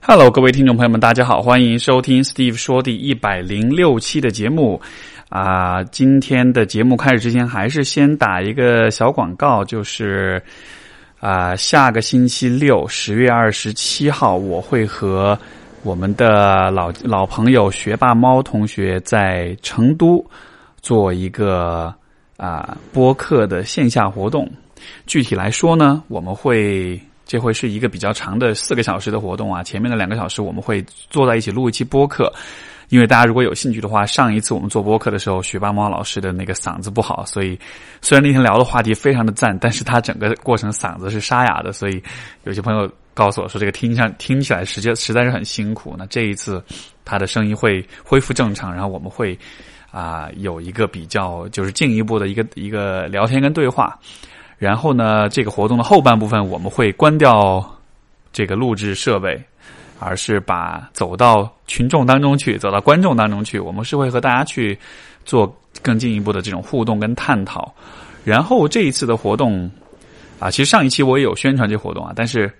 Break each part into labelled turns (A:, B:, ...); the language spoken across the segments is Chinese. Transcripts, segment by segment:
A: Hello，各位听众朋友们，大家好，欢迎收听 Steve 说第一百零六期的节目。啊，今天的节目开始之前，还是先打一个小广告，就是啊，下个星期六，十月二十七号，我会和我们的老老朋友学霸猫同学在成都做一个啊播客的线下活动。具体来说呢，我们会。这会是一个比较长的四个小时的活动啊！前面的两个小时我们会坐在一起录一期播客，因为大家如果有兴趣的话，上一次我们做播客的时候，学霸猫老师的那个嗓子不好，所以虽然那天聊的话题非常的赞，但是他整个过程嗓子是沙哑的，所以有些朋友告诉我说，这个听上听起来实际实在是很辛苦。那这一次他的声音会恢复正常，然后我们会啊有一个比较就是进一步的一个一个聊天跟对话。然后呢，这个活动的后半部分我们会关掉这个录制设备，而是把走到群众当中去，走到观众当中去。我们是会和大家去做更进一步的这种互动跟探讨。然后这一次的活动啊，其实上一期我也有宣传这活动啊，但是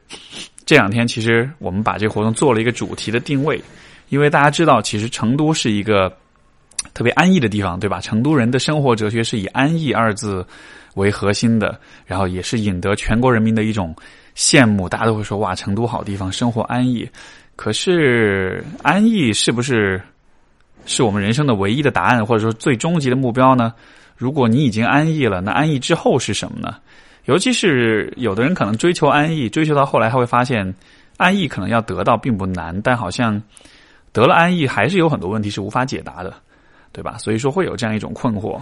A: 这两天其实我们把这个活动做了一个主题的定位，因为大家知道，其实成都是一个特别安逸的地方，对吧？成都人的生活哲学是以安逸二字。为核心的，然后也是引得全国人民的一种羡慕。大家都会说：“哇，成都好地方，生活安逸。”可是，安逸是不是是我们人生的唯一的答案，或者说最终极的目标呢？如果你已经安逸了，那安逸之后是什么呢？尤其是有的人可能追求安逸，追求到后来他会发现，安逸可能要得到并不难，但好像得了安逸，还是有很多问题是无法解答的，对吧？所以说会有这样一种困惑。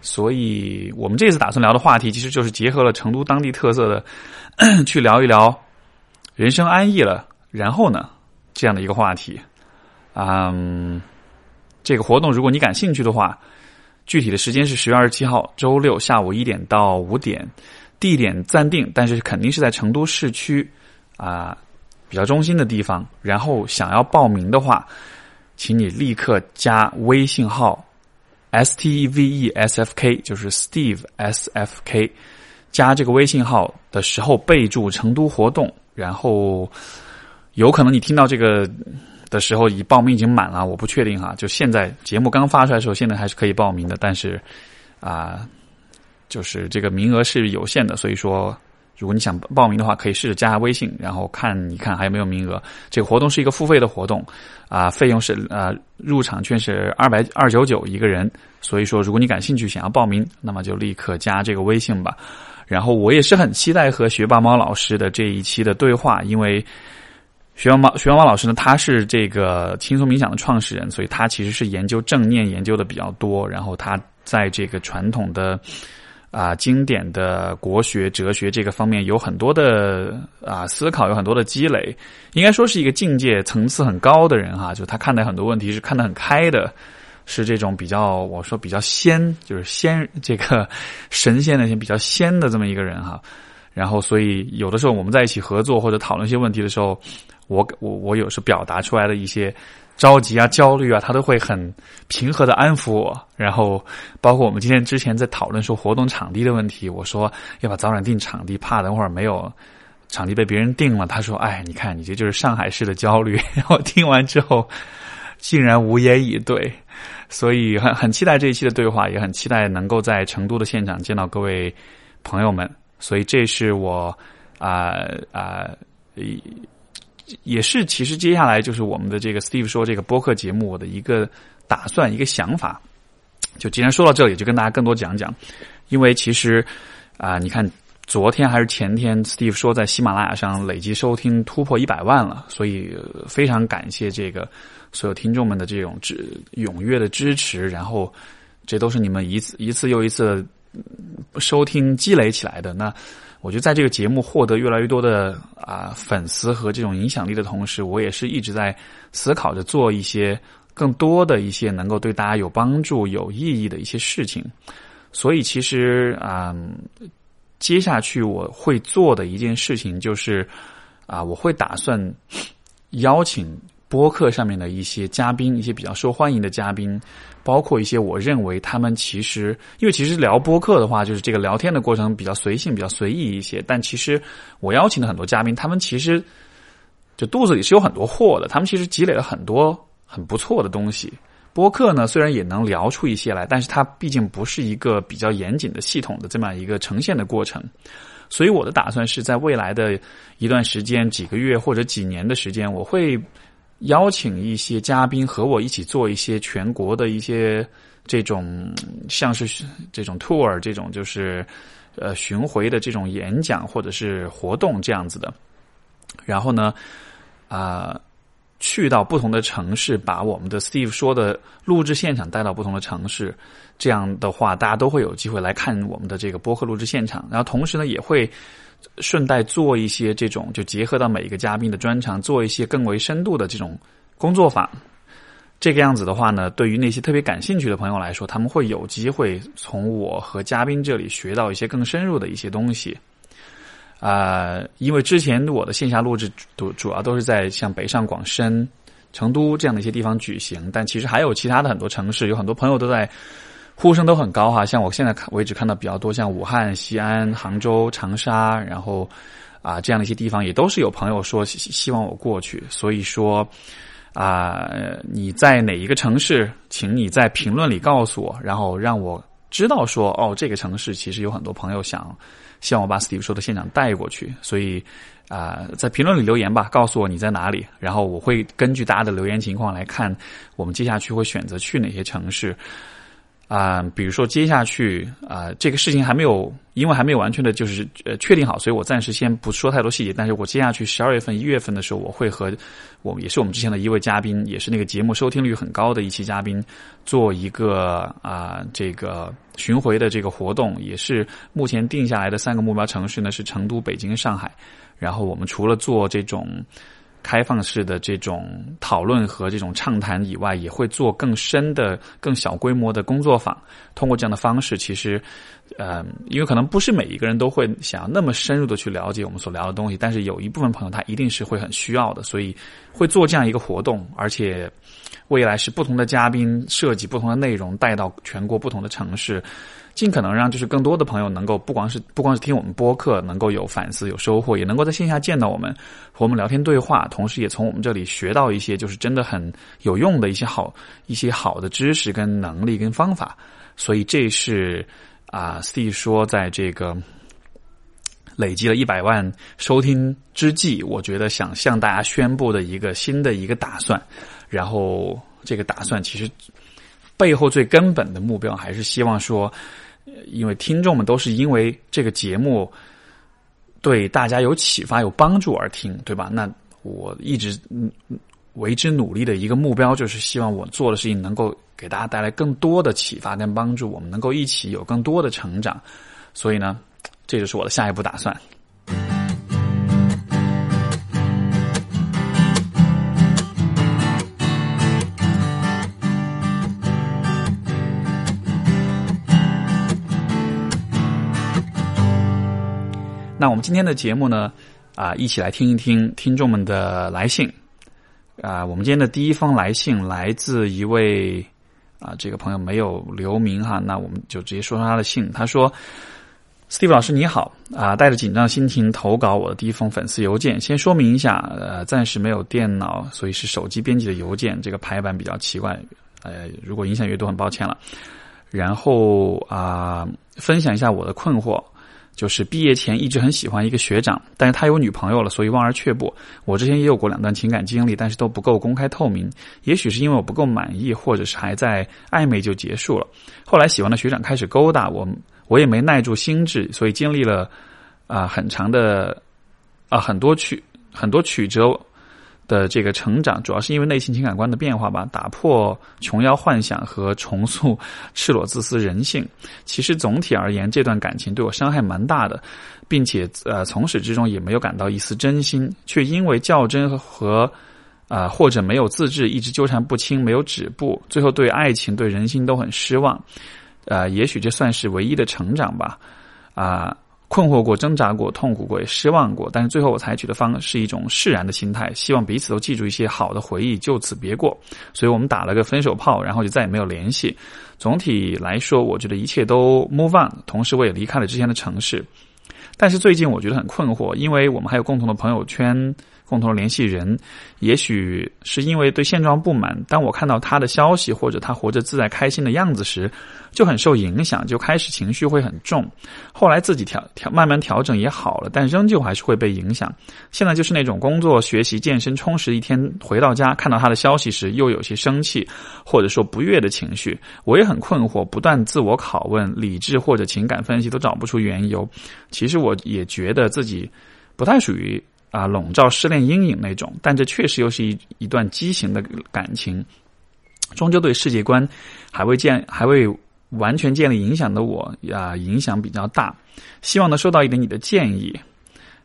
A: 所以我们这次打算聊的话题，其实就是结合了成都当地特色的，去聊一聊人生安逸了，然后呢这样的一个话题。嗯，这个活动如果你感兴趣的话，具体的时间是十月二十七号周六下午一点到五点，地点暂定，但是肯定是在成都市区啊比较中心的地方。然后想要报名的话，请你立刻加微信号。S T E V E S F K 就是 Steve S F K，加这个微信号的时候备注成都活动，然后有可能你听到这个的时候已报名已经满了，我不确定哈。就现在节目刚发出来的时候，现在还是可以报名的，但是啊，就是这个名额是有限的，所以说。如果你想报名的话，可以试着加下微信，然后看一看还有没有名额。这个活动是一个付费的活动，啊，费用是呃入场券是二百二九九一个人。所以说，如果你感兴趣想要报名，那么就立刻加这个微信吧。然后我也是很期待和学霸猫老师的这一期的对话，因为学霸猫学霸猫老师呢，他是这个轻松冥想的创始人，所以他其实是研究正念研究的比较多。然后他在这个传统的。啊，经典的国学、哲学这个方面有很多的啊思考，有很多的积累，应该说是一个境界层次很高的人哈。就他看待很多问题是看得很开的，是这种比较我说比较仙，就是仙这个神仙那些比较仙的这么一个人哈。然后，所以有的时候我们在一起合作或者讨论一些问题的时候，我我我有时表达出来的一些。着急啊，焦虑啊，他都会很平和的安抚我。然后，包括我们今天之前在讨论说活动场地的问题，我说要把早点定场地，怕等会儿没有场地被别人定了。他说：“哎，你看，你这就是上海市的焦虑。”然后听完之后，竟然无言以对。所以很很期待这一期的对话，也很期待能够在成都的现场见到各位朋友们。所以这是我啊啊一。也是，其实接下来就是我们的这个 Steve 说这个播客节目我的一个打算一个想法。就既然说到这里，就跟大家更多讲讲。因为其实啊，你看昨天还是前天，Steve 说在喜马拉雅上累计收听突破一百万了，所以非常感谢这个所有听众们的这种支踊跃的支持。然后这都是你们一次一次又一次收听积累起来的。那我觉得在这个节目获得越来越多的啊粉丝和这种影响力的同时，我也是一直在思考着做一些更多的一些能够对大家有帮助、有意义的一些事情。所以，其实啊，接下去我会做的一件事情就是啊，我会打算邀请播客上面的一些嘉宾，一些比较受欢迎的嘉宾。包括一些我认为他们其实，因为其实聊播客的话，就是这个聊天的过程比较随性、比较随意一些。但其实我邀请的很多嘉宾，他们其实就肚子里是有很多货的，他们其实积累了很多很不错的东西。播客呢，虽然也能聊出一些来，但是它毕竟不是一个比较严谨的系统的这么一个呈现的过程。所以我的打算是在未来的一段时间，几个月或者几年的时间，我会邀请一些嘉宾和我一起做一些全国的一些这种像是这种 tour 这种就是呃巡回的这种演讲或者是活动这样子的。然后呢，啊。去到不同的城市，把我们的 Steve 说的录制现场带到不同的城市，这样的话，大家都会有机会来看我们的这个播客录制现场。然后同时呢，也会顺带做一些这种，就结合到每一个嘉宾的专长，做一些更为深度的这种工作坊。这个样子的话呢，对于那些特别感兴趣的朋友来说，他们会有机会从我和嘉宾这里学到一些更深入的一些东西。啊，因为之前我的线下录制主主要都是在像北上广深、成都这样的一些地方举行，但其实还有其他的很多城市，有很多朋友都在呼声都很高哈。像我现在看为止看到比较多，像武汉、西安、杭州、长沙，然后啊这样的一些地方，也都是有朋友说希望我过去。所以说啊，你在哪一个城市，请你在评论里告诉我，然后让我知道说哦，这个城市其实有很多朋友想。希望我把 Steve 说的现场带过去，所以啊，在评论里留言吧，告诉我你在哪里，然后我会根据大家的留言情况来看，我们接下去会选择去哪些城市。啊，比如说接下去啊，这个事情还没有，因为还没有完全的，就是呃确定好，所以我暂时先不说太多细节。但是我接下去十二月份、一月份的时候，我会和我也是我们之前的一位嘉宾，也是那个节目收听率很高的一期嘉宾，做一个啊这个巡回的这个活动，也是目前定下来的三个目标城市呢是成都、北京、上海。然后我们除了做这种。开放式的这种讨论和这种畅谈以外，也会做更深的、更小规模的工作坊。通过这样的方式，其实，呃，因为可能不是每一个人都会想要那么深入的去了解我们所聊的东西，但是有一部分朋友他一定是会很需要的，所以会做这样一个活动，而且未来是不同的嘉宾设计不同的内容，带到全国不同的城市。尽可能让就是更多的朋友能够不光是不光是听我们播客，能够有反思、有收获，也能够在线下见到我们，和我们聊天对话，同时也从我们这里学到一些就是真的很有用的一些好一些好的知识、跟能力、跟方法。所以这是啊，Steve 说，在这个累积了一百万收听之际，我觉得想向大家宣布的一个新的一个打算。然后这个打算其实背后最根本的目标还是希望说。因为听众们都是因为这个节目对大家有启发、有帮助而听，对吧？那我一直为之努力的一个目标，就是希望我做的事情能够给大家带来更多的启发跟帮助，我们能够一起有更多的成长。所以呢，这就是我的下一步打算。那我们今天的节目呢，啊，一起来听一听听众们的来信。啊，我们今天的第一封来信来自一位啊，这个朋友没有留名哈，那我们就直接说说他的信。他说：“Steve 老师你好，啊，带着紧张心情投稿我的第一封粉丝邮件。先说明一下，呃，暂时没有电脑，所以是手机编辑的邮件，这个排版比较奇怪，呃，如果影响阅读，很抱歉了。然后啊，分享一下我的困惑。”就是毕业前一直很喜欢一个学长，但是他有女朋友了，所以望而却步。我之前也有过两段情感经历，但是都不够公开透明。也许是因为我不够满意，或者是还在暧昧就结束了。后来喜欢的学长开始勾搭我，我也没耐住心智，所以经历了啊很长的啊很多曲很多曲折。的这个成长，主要是因为内心情感观的变化吧，打破琼瑶幻想和重塑赤裸自私人性。其实总体而言，这段感情对我伤害蛮大的，并且呃从始至终也没有感到一丝真心，却因为较真和啊或者没有自制，一直纠缠不清，没有止步，最后对爱情对人心都很失望。呃，也许这算是唯一的成长吧，啊。困惑过、挣扎过、痛苦过、也失望过，但是最后我采取的方是一种释然的心态，希望彼此都记住一些好的回忆，就此别过。所以我们打了个分手炮，然后就再也没有联系。总体来说，我觉得一切都 move on，同时我也离开了之前的城市。但是最近我觉得很困惑，因为我们还有共同的朋友圈共同联系人，也许是因为对现状不满。当我看到他的消息或者他活着自在开心的样子时，就很受影响，就开始情绪会很重。后来自己调调慢慢调整也好了，但仍旧还是会被影响。现在就是那种工作、学习、健身充实一天，回到家看到他的消息时，又有些生气，或者说不悦的情绪。我也很困惑，不断自我拷问，理智或者情感分析都找不出缘由。其实我也觉得自己不太属于啊笼罩失恋阴影那种，但这确实又是一一段畸形的感情，终究对世界观还未建还未完全建立影响的我呀影响比较大。希望能收到一点你的建议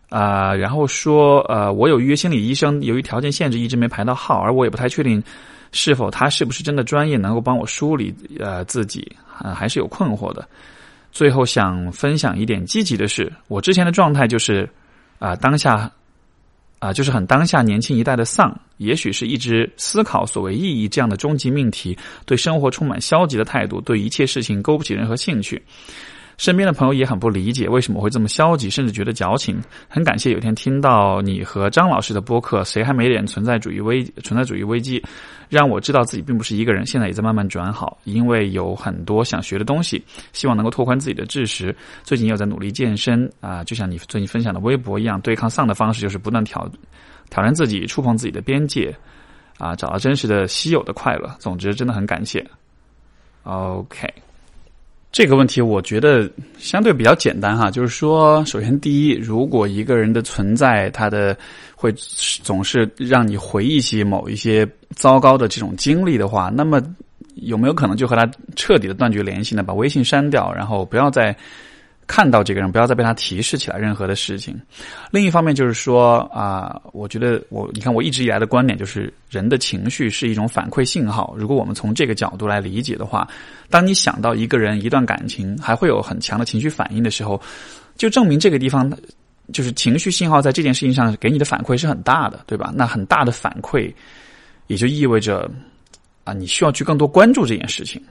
A: 啊。然后说呃，我有预约心理医生，由于条件限制一直没排到号，而我也不太确定是否他是不是真的专业，能够帮我梳理呃自己啊，还是有困惑的。最后想分享一点积极的是，我之前的状态就是，啊，当下，啊，就是很当下年轻一代的丧，也许是一直思考所谓意义这样的终极命题，对生活充满消极的态度，对一切事情勾不起任何兴趣。身边的朋友也很不理解为什么会这么消极，甚至觉得矫情。很感谢有天听到你和张老师的播客，谁还没点存在主义危存在主义危机，让我知道自己并不是一个人，现在也在慢慢转好。因为有很多想学的东西，希望能够拓宽自己的知识。最近又在努力健身啊，就像你最近分享的微博一样，对抗丧的方式就是不断挑挑战自己，触碰自己的边界啊，找到真实的稀有的快乐。总之，真的很感谢。OK。这个问题我觉得相对比较简单哈，就是说，首先第一，如果一个人的存在，他的会总是让你回忆起某一些糟糕的这种经历的话，那么有没有可能就和他彻底的断绝联系呢？把微信删掉，然后不要再。看到这个人，不要再被他提示起来任何的事情。另一方面就是说啊，我觉得我你看我一直以来的观点就是，人的情绪是一种反馈信号。如果我们从这个角度来理解的话，当你想到一个人、一段感情，还会有很强的情绪反应的时候，就证明这个地方就是情绪信号在这件事情上给你的反馈是很大的，对吧？那很大的反馈也就意味着啊，你需要去更多关注这件事情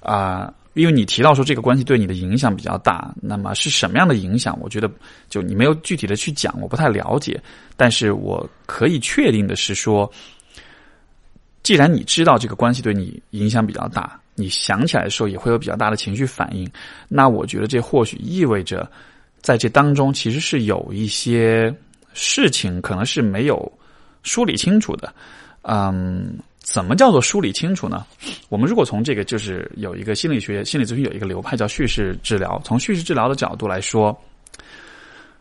A: 啊。因为你提到说这个关系对你的影响比较大，那么是什么样的影响？我觉得就你没有具体的去讲，我不太了解。但是我可以确定的是说，既然你知道这个关系对你影响比较大，你想起来的时候也会有比较大的情绪反应，那我觉得这或许意味着在这当中其实是有一些事情可能是没有梳理清楚的，嗯。怎么叫做梳理清楚呢？我们如果从这个就是有一个心理学、心理咨询有一个流派叫叙事治疗，从叙事治疗的角度来说，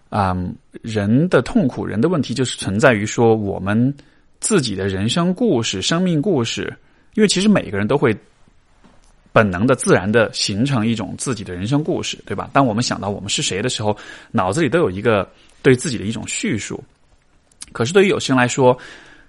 A: 啊，人的痛苦、人的问题就是存在于说我们自己的人生故事、生命故事，因为其实每个人都会本能的、自然的形成一种自己的人生故事，对吧？当我们想到我们是谁的时候，脑子里都有一个对自己的一种叙述。可是对于有些人来说，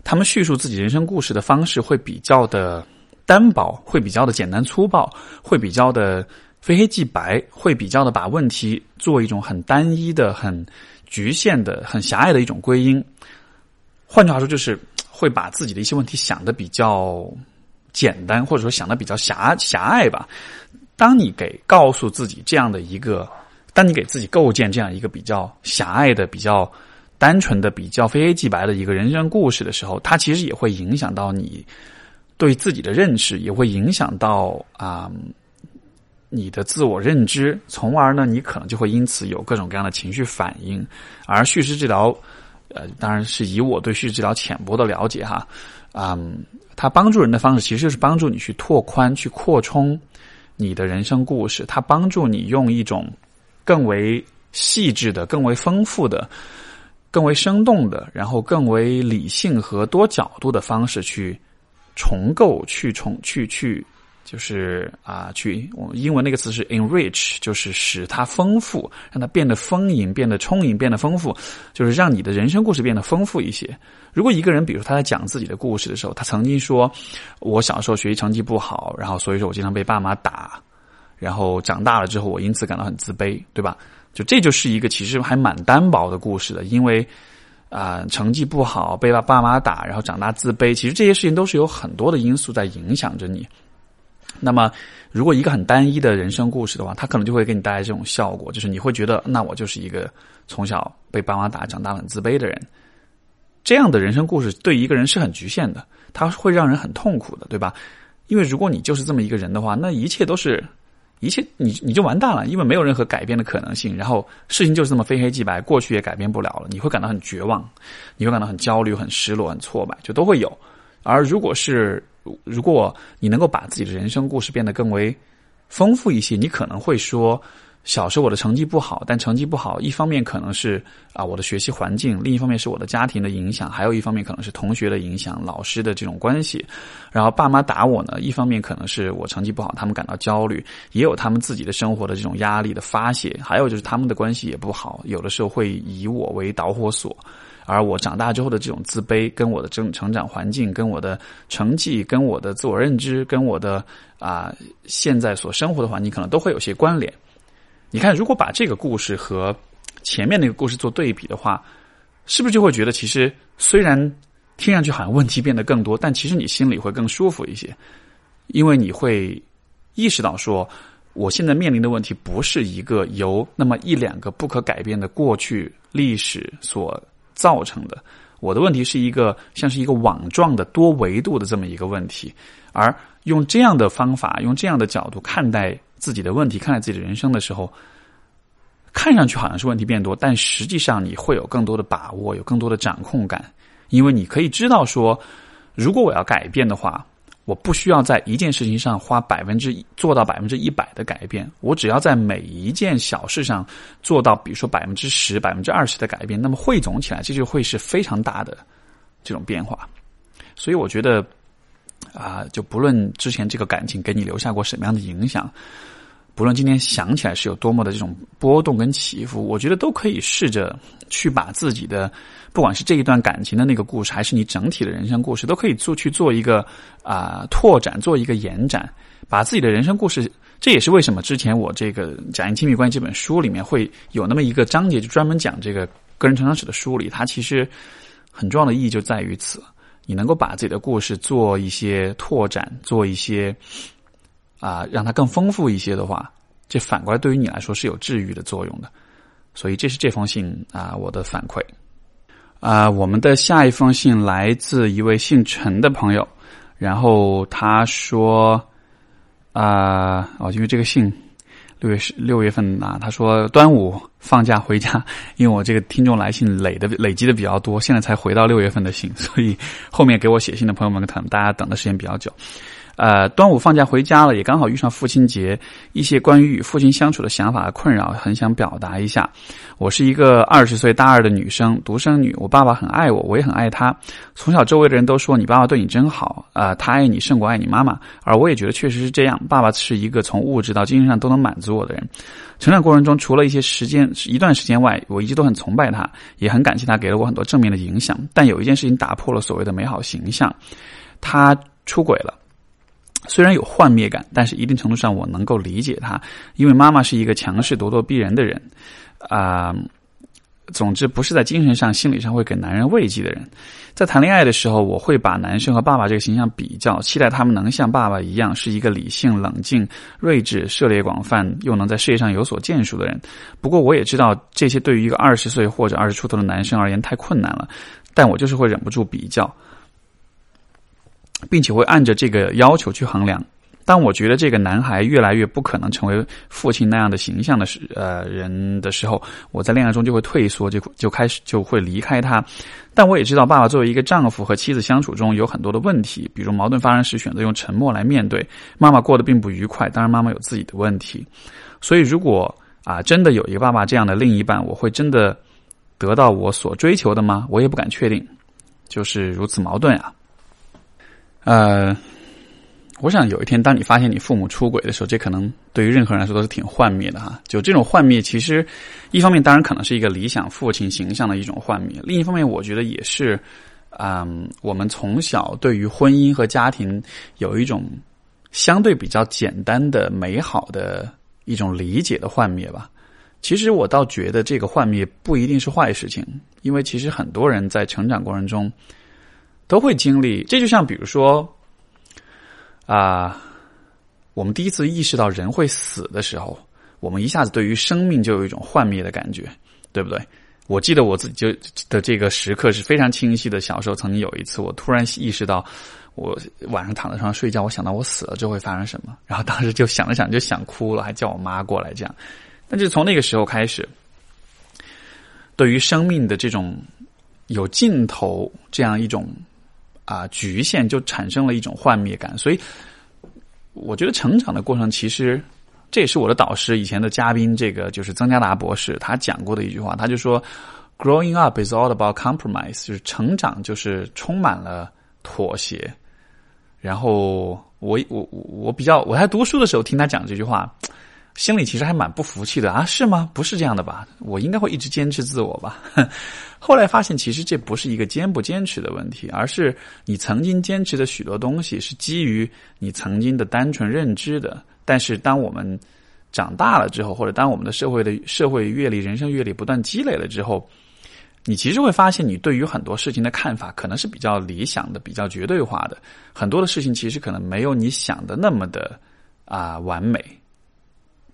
A: 他们叙述自己人生故事的方式会比较的单薄，会比较的简单粗暴，会比较的非黑即白，会比较的把问题做一种很单一的、很局限的、很狭隘的一种归因。换句话说，就是会把自己的一些问题想的比较简单，或者说想的比较狭狭隘吧。当你给告诉自己这样的一个，当你给自己构建这样一个比较狭隘的、比较。单纯的比较非黑即白的一个人生故事的时候，它其实也会影响到你对自己的认识，也会影响到啊你的自我认知，从而呢，你可能就会因此有各种各样的情绪反应。而叙事治疗，呃，当然是以我对叙事治疗浅薄的了解哈，嗯，它帮助人的方式其实就是帮助你去拓宽、去扩充你的人生故事，它帮助你用一种更为细致的、更为丰富的。更为生动的，然后更为理性和多角度的方式去重构、去重、去去，就是啊，去我英文那个词是 enrich，就是使它丰富，让它变得丰盈、变得充盈、变得丰富，就是让你的人生故事变得丰富一些。如果一个人，比如说他在讲自己的故事的时候，他曾经说：“我小时候学习成绩不好，然后所以说我经常被爸妈打，然后长大了之后我因此感到很自卑，对吧？”就这就是一个其实还蛮单薄的故事的，因为啊成绩不好被爸爸妈打，然后长大自卑，其实这些事情都是有很多的因素在影响着你。那么，如果一个很单一的人生故事的话，它可能就会给你带来这种效果，就是你会觉得，那我就是一个从小被爸妈打长大很自卑的人。这样的人生故事对一个人是很局限的，它会让人很痛苦的，对吧？因为如果你就是这么一个人的话，那一切都是，一切你你就完蛋了，因为没有任何改变的可能性。然后事情就是这么非黑即白，过去也改变不了了，你会感到很绝望，你会感到很焦虑、很失落、很挫败，就都会有。而如果是如果你能够把自己的人生故事变得更为丰富一些，你可能会说。小时候我的成绩不好，但成绩不好一方面可能是啊我的学习环境，另一方面是我的家庭的影响，还有一方面可能是同学的影响、老师的这种关系。然后爸妈打我呢，一方面可能是我成绩不好，他们感到焦虑，也有他们自己的生活的这种压力的发泄，还有就是他们的关系也不好，有的时候会以我为导火索。而我长大之后的这种自卑，跟我的成成长环境、跟我的成绩、跟我的自我认知、跟我的啊现在所生活的环境，可能都会有些关联。你看，如果把这个故事和前面那个故事做对比的话，是不是就会觉得，其实虽然听上去好像问题变得更多，但其实你心里会更舒服一些，因为你会意识到说，我现在面临的问题不是一个由那么一两个不可改变的过去历史所造成的，我的问题是一个像是一个网状的多维度的这么一个问题，而用这样的方法，用这样的角度看待。自己的问题，看待自己的人生的时候，看上去好像是问题变多，但实际上你会有更多的把握，有更多的掌控感，因为你可以知道说，如果我要改变的话，我不需要在一件事情上花百分之做到百分之一百的改变，我只要在每一件小事上做到，比如说百分之十、百分之二十的改变，那么汇总起来，这就会是非常大的这种变化。所以我觉得。啊，就不论之前这个感情给你留下过什么样的影响，不论今天想起来是有多么的这种波动跟起伏，我觉得都可以试着去把自己的，不管是这一段感情的那个故事，还是你整体的人生故事，都可以做去做一个啊拓展，做一个延展，把自己的人生故事。这也是为什么之前我这个《假定亲密关系》这本书里面会有那么一个章节，就专门讲这个个人成长史的梳理，它其实很重要的意义就在于此。你能够把自己的故事做一些拓展，做一些啊，让它更丰富一些的话，这反过来对于你来说是有治愈的作用的。所以这是这封信啊，我的反馈。啊，我们的下一封信来自一位姓陈的朋友，然后他说啊，哦，因为这个信。六月十六月份啊，他说端午放假回家，因为我这个听众来信累的累积的比较多，现在才回到六月份的信，所以后面给我写信的朋友们，可能大家等的时间比较久。呃，端午放假回家了，也刚好遇上父亲节，一些关于与父亲相处的想法和困扰，很想表达一下。我是一个二十岁大二的女生，独生女。我爸爸很爱我，我也很爱他。从小周围的人都说你爸爸对你真好，啊，他爱你胜过爱你妈妈。而我也觉得确实是这样。爸爸是一个从物质到精神上都能满足我的人。成长过程中，除了一些时间一段时间外，我一直都很崇拜他，也很感谢他给了我很多正面的影响。但有一件事情打破了所谓的美好形象，他出轨了。虽然有幻灭感，但是一定程度上我能够理解他，因为妈妈是一个强势、咄咄逼人的人，啊，总之不是在精神上、心理上会给男人慰藉的人。在谈恋爱的时候，我会把男生和爸爸这个形象比较，期待他们能像爸爸一样，是一个理性、冷静、睿智、涉猎广泛，又能在事业上有所建树的人。不过，我也知道这些对于一个二十岁或者二十出头的男生而言太困难了，但我就是会忍不住比较。并且会按着这个要求去衡量。当我觉得这个男孩越来越不可能成为父亲那样的形象的时，呃，人的时候，我在恋爱中就会退缩，就就开始就会离开他。但我也知道，爸爸作为一个丈夫和妻子相处中有很多的问题，比如矛盾发生时选择用沉默来面对。妈妈过得并不愉快，当然妈妈有自己的问题。所以，如果啊，真的有一个爸爸这样的另一半，我会真的得到我所追求的吗？我也不敢确定，就是如此矛盾啊。呃，我想有一天，当你发现你父母出轨的时候，这可能对于任何人来说都是挺幻灭的哈。就这种幻灭，其实一方面当然可能是一个理想父亲形象的一种幻灭，另一方面我觉得也是，嗯，我们从小对于婚姻和家庭有一种相对比较简单的、美好的一种理解的幻灭吧。其实我倒觉得这个幻灭不一定是坏事情，因为其实很多人在成长过程中。都会经历，这就像比如说，啊，我们第一次意识到人会死的时候，我们一下子对于生命就有一种幻灭的感觉，对不对？我记得我自己就的这个时刻是非常清晰的。小时候曾经有一次，我突然意识到，我晚上躺在床上睡觉，我想到我死了之后会发生什么，然后当时就想了想，就想哭了，还叫我妈过来这样。但就从那个时候开始，对于生命的这种有尽头这样一种啊局限，就产生了一种幻灭感。所以，我觉得成长的过程其实。这也是我的导师以前的嘉宾，这个就是曾家达博士，他讲过的一句话，他就说：“Growing up is all about compromise，就是成长就是充满了妥协。”然后我我我比较我在读书的时候听他讲这句话，心里其实还蛮不服气的啊，是吗？不是这样的吧？我应该会一直坚持自我吧？后来发现，其实这不是一个坚不坚持的问题，而是你曾经坚持的许多东西是基于你曾经的单纯认知的。但是，当我们长大了之后，或者当我们的社会的社会阅历、人生阅历不断积累了之后，你其实会发现，你对于很多事情的看法可能是比较理想的、比较绝对化的。很多的事情其实可能没有你想的那么的啊完美。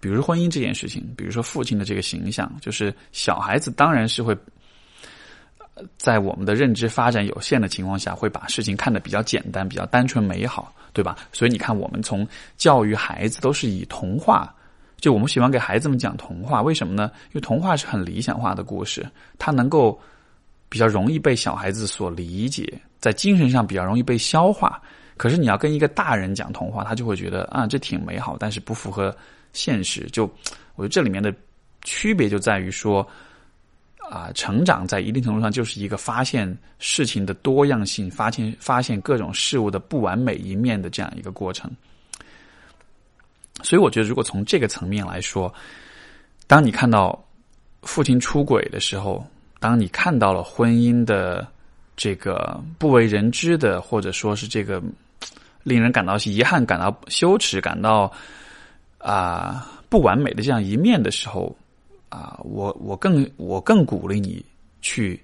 A: 比如婚姻这件事情，比如说父亲的这个形象，就是小孩子当然是会在我们的认知发展有限的情况下，会把事情看得比较简单、比较单纯、美好。对吧？所以你看，我们从教育孩子都是以童话，就我们喜欢给孩子们讲童话，为什么呢？因为童话是很理想化的故事，它能够比较容易被小孩子所理解，在精神上比较容易被消化。可是你要跟一个大人讲童话，他就会觉得啊，这挺美好，但是不符合现实。就我觉得这里面的区别就在于说。啊，成长在一定程度上就是一个发现事情的多样性，发现发现各种事物的不完美一面的这样一个过程。所以，我觉得如果从这个层面来说，当你看到父亲出轨的时候，当你看到了婚姻的这个不为人知的，或者说是这个令人感到遗憾、感到羞耻、感到啊不完美的这样一面的时候。啊，我我更我更鼓励你去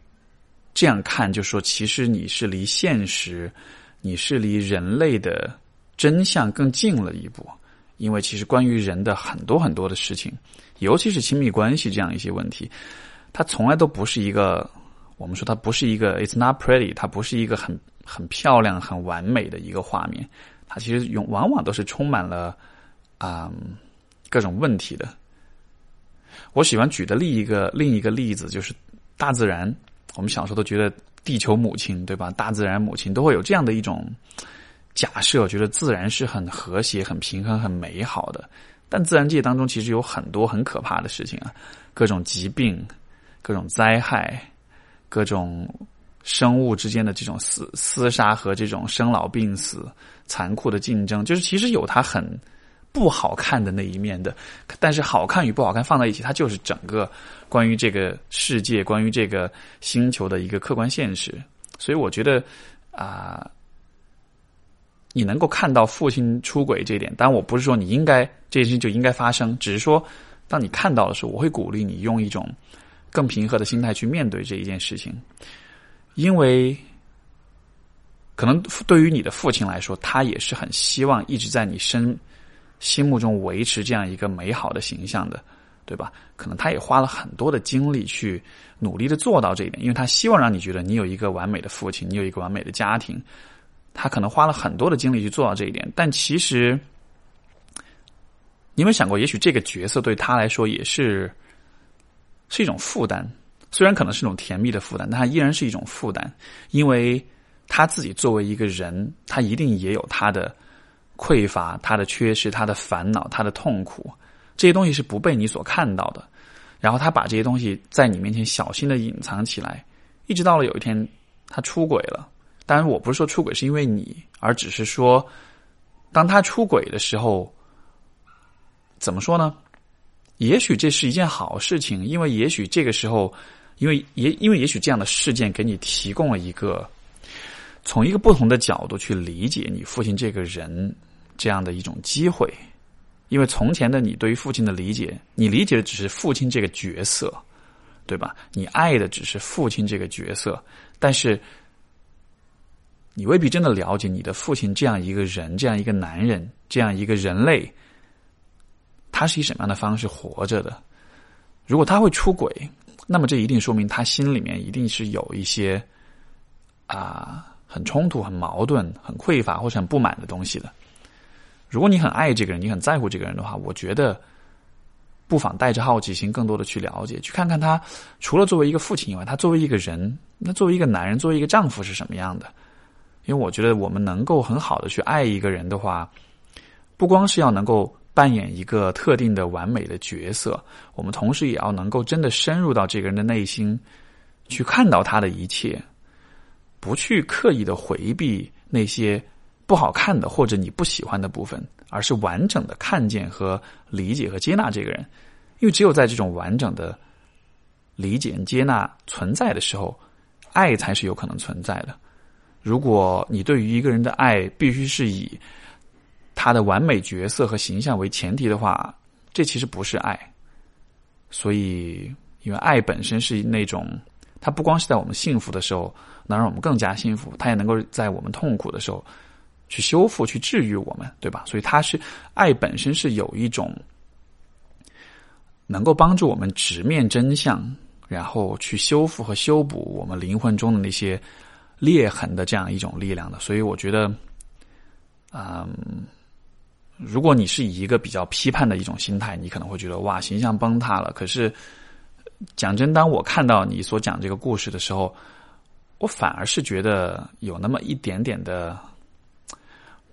A: 这样看，就说其实你是离现实，你是离人类的真相更近了一步。因为其实关于人的很多很多的事情，尤其是亲密关系这样一些问题，它从来都不是一个我们说它不是一个 it's not pretty，它不是一个很很漂亮、很完美的一个画面，它其实永往往都是充满了啊各种问题的。我喜欢举的另一个另一个例子就是大自然。我们小时候都觉得地球母亲，对吧？大自然母亲都会有这样的一种假设，觉得自然是很和谐、很平衡、很美好的。但自然界当中其实有很多很可怕的事情啊，各种疾病、各种灾害、各种生物之间的这种厮厮杀和这种生老病死、残酷的竞争，就是其实有它很。不好看的那一面的，但是好看与不好看放在一起，它就是整个关于这个世界、关于这个星球的一个客观现实。所以我觉得啊，你能够看到父亲出轨这一点，当然我不是说你应该这件事情就应该发生，只是说当你看到的时候，我会鼓励你用一种更平和的心态去面对这一件事情，因为可能对于你的父亲来说，他也是很希望一直在你身。心目中维持这样一个美好的形象的，对吧？可能他也花了很多的精力去努力的做到这一点，因为他希望让你觉得你有一个完美的父亲，你有一个完美的家庭。他可能花了很多的精力去做到这一点，但其实，你有没有想过，也许这个角色对他来说也是是一种负担？虽然可能是一种甜蜜的负担，但他依然是一种负担，因为他自己作为一个人，他一定也有他的。匮乏，他的缺失，他的烦恼，他的痛苦，这些东西是不被你所看到的。然后他把这些东西在你面前小心的隐藏起来，一直到了有一天他出轨了。当然，我不是说出轨是因为你，而只是说，当他出轨的时候，怎么说呢？也许这是一件好事情，因为也许这个时候，因为也因为也许这样的事件给你提供了一个从一个不同的角度去理解你父亲这个人。这样的一种机会，因为从前的你对于父亲的理解，你理解的只是父亲这个角色，对吧？你爱的只是父亲这个角色，但是你未必真的了解你的父亲这样一个人，这样一个男人，这样一个人类，他是以什么样的方式活着的？如果他会出轨，那么这一定说明他心里面一定是有一些啊很冲突、很矛盾、很匮乏或者很不满的东西的。如果你很爱这个人，你很在乎这个人的话，我觉得不妨带着好奇心，更多的去了解，去看看他除了作为一个父亲以外，他作为一个人，那作为一个男人，作为一个丈夫是什么样的？因为我觉得我们能够很好的去爱一个人的话，不光是要能够。扮演一个特定的完美的角色，我们同时也要能够真的深入到这个人的内心，去看到他的一切，不去刻意的回避那些不好看的或者你不喜欢的部分，而是完整的看见和理解和接纳这个人。因为只有在这种完整的理解、接纳存在的时候，爱才是有可能存在的。如果你对于一个人的爱必须是以他的完美角色和形象为前提的话，这其实不是爱。所以，因为爱本身是那种，它不光是在我们幸福的时候能让我们更加幸福，它也能够在我们痛苦的时候去修复、去治愈我们，对吧？所以，它是爱本身是有一种能够帮助我们直面真相，然后去修复和修补我们灵魂中的那些裂痕的这样一种力量的。所以，我觉得，嗯。如果你是以一个比较批判的一种心态，你可能会觉得哇，形象崩塌了。可是讲真，当我看到你所讲这个故事的时候，我反而是觉得有那么一点点的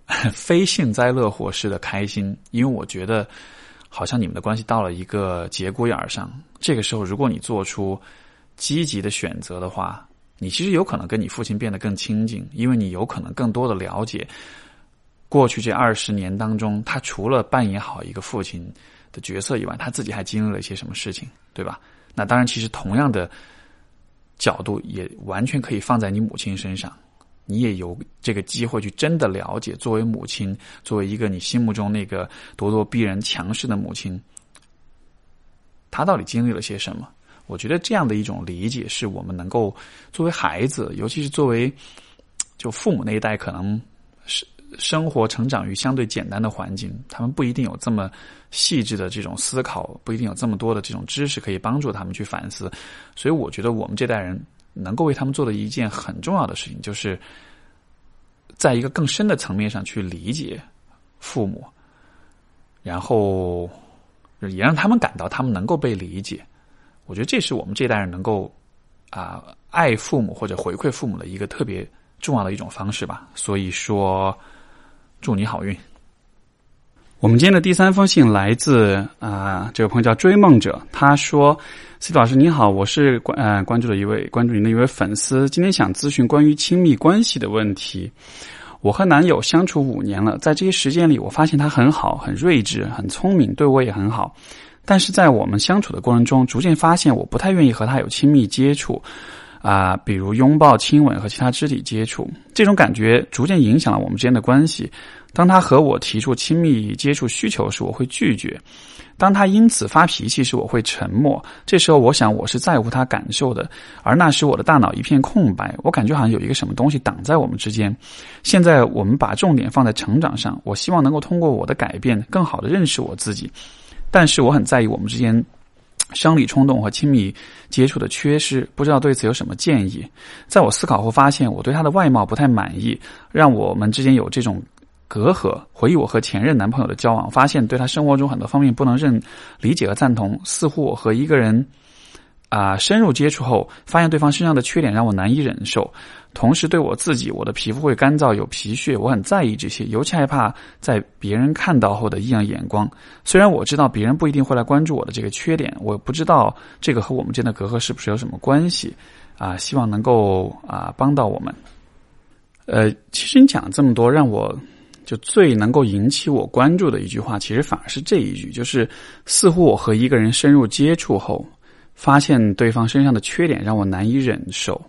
A: 非幸灾乐祸式的开心，因为我觉得好像你们的关系到了一个节骨眼上。这个时候，如果你做出积极的选择的话，你其实有可能跟你父亲变得更亲近，因为你有可能更多的了解。过去这二十年当中，他除了扮演好一个父亲的角色以外，他自己还经历了一些什么事情，对吧？那当然，其实同样的角度也完全可以放在你母亲身上，你也有这个机会去真的了解，作为母亲，作为一个你心目中那个咄咄逼人、强势的母亲，她到底经历了些什么？我觉得这样的一种理解，是我们能够作为孩子，尤其是作为就父母那一代，可能是。生活成长于相对简单的环境，他们不一定有这么细致的这种思考，不一定有这么多的这种知识可以帮助他们去反思。所以，我觉得我们这代人能够为他们做的一件很重要的事情，就是在一个更深的层面上去理解父母，然后也让他们感到他们能够被理解。我觉得这是我们这代人能够啊爱父母或者回馈父母的一个特别重要的一种方式吧。所以说。祝你好运。我们今天的第三封信来自啊，这位朋友叫追梦者，他说：“C 老师你好，我是关呃关注的一位关注您的一位粉丝，今天想咨询关于亲密关系的问题。我和男友相处五年了，在这些时间里，我发现他很好，很睿智，很聪明，对我也很好。但是在我们相处的过程中，逐渐发现我不太愿意和他有亲密接触。”啊，比如拥抱、亲吻和其他肢体接触，这种感觉逐渐影响了我们之间的关系。当他和我提出亲密接触需求时，我会拒绝；当他因此发脾气时，我会沉默。这时候，我想我是在乎他感受的，而那时我的大脑一片空白，我感觉好像有一个什么东西挡在我们之间。现在我们把重点放在成长上，我希望能够通过我的改变，更好的认识我自己。但是我很在意我们之间。生理冲动和亲密接触的缺失，不知道对此有什么建议？在我思考后发现，我对他的外貌不太满意，让我们之间有这种隔阂。回忆我和前任男朋友的交往，发现对他生活中很多方面不能认理解和赞同。似乎我和一个人。啊，深入接触后，发现对方身上的缺点让我难以忍受，同时对我自己，我的皮肤会干燥有皮屑，我很在意这些，尤其害怕在别人看到后的异样眼光。虽然我知道别人不一定会来关注我的这个缺点，我不知道这个和我们之间的隔阂是不是有什么关系啊？希望能够啊帮到我们。呃，其实你讲这么多，让我就最能够引起我关注的一句话，其实反而是这一句，就是似乎我和一个人深入接触后。发现对方身上的缺点让我难以忍受。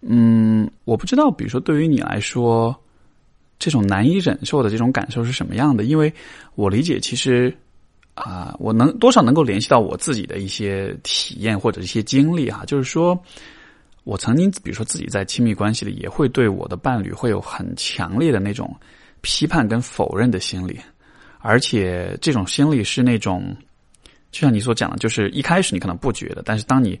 A: 嗯，我不知道，比如说对于你来说，这种难以忍受的这种感受是什么样的？因为我理解，其实啊，我能多少能够联系到我自己的一些体验或者一些经历哈。就是说，我曾经比如说自己在亲密关系里，也会对我的伴侣会有很强烈的那种批判跟否认的心理，而且这种心理是那种。就像你所讲的，就是一开始你可能不觉得，但是当你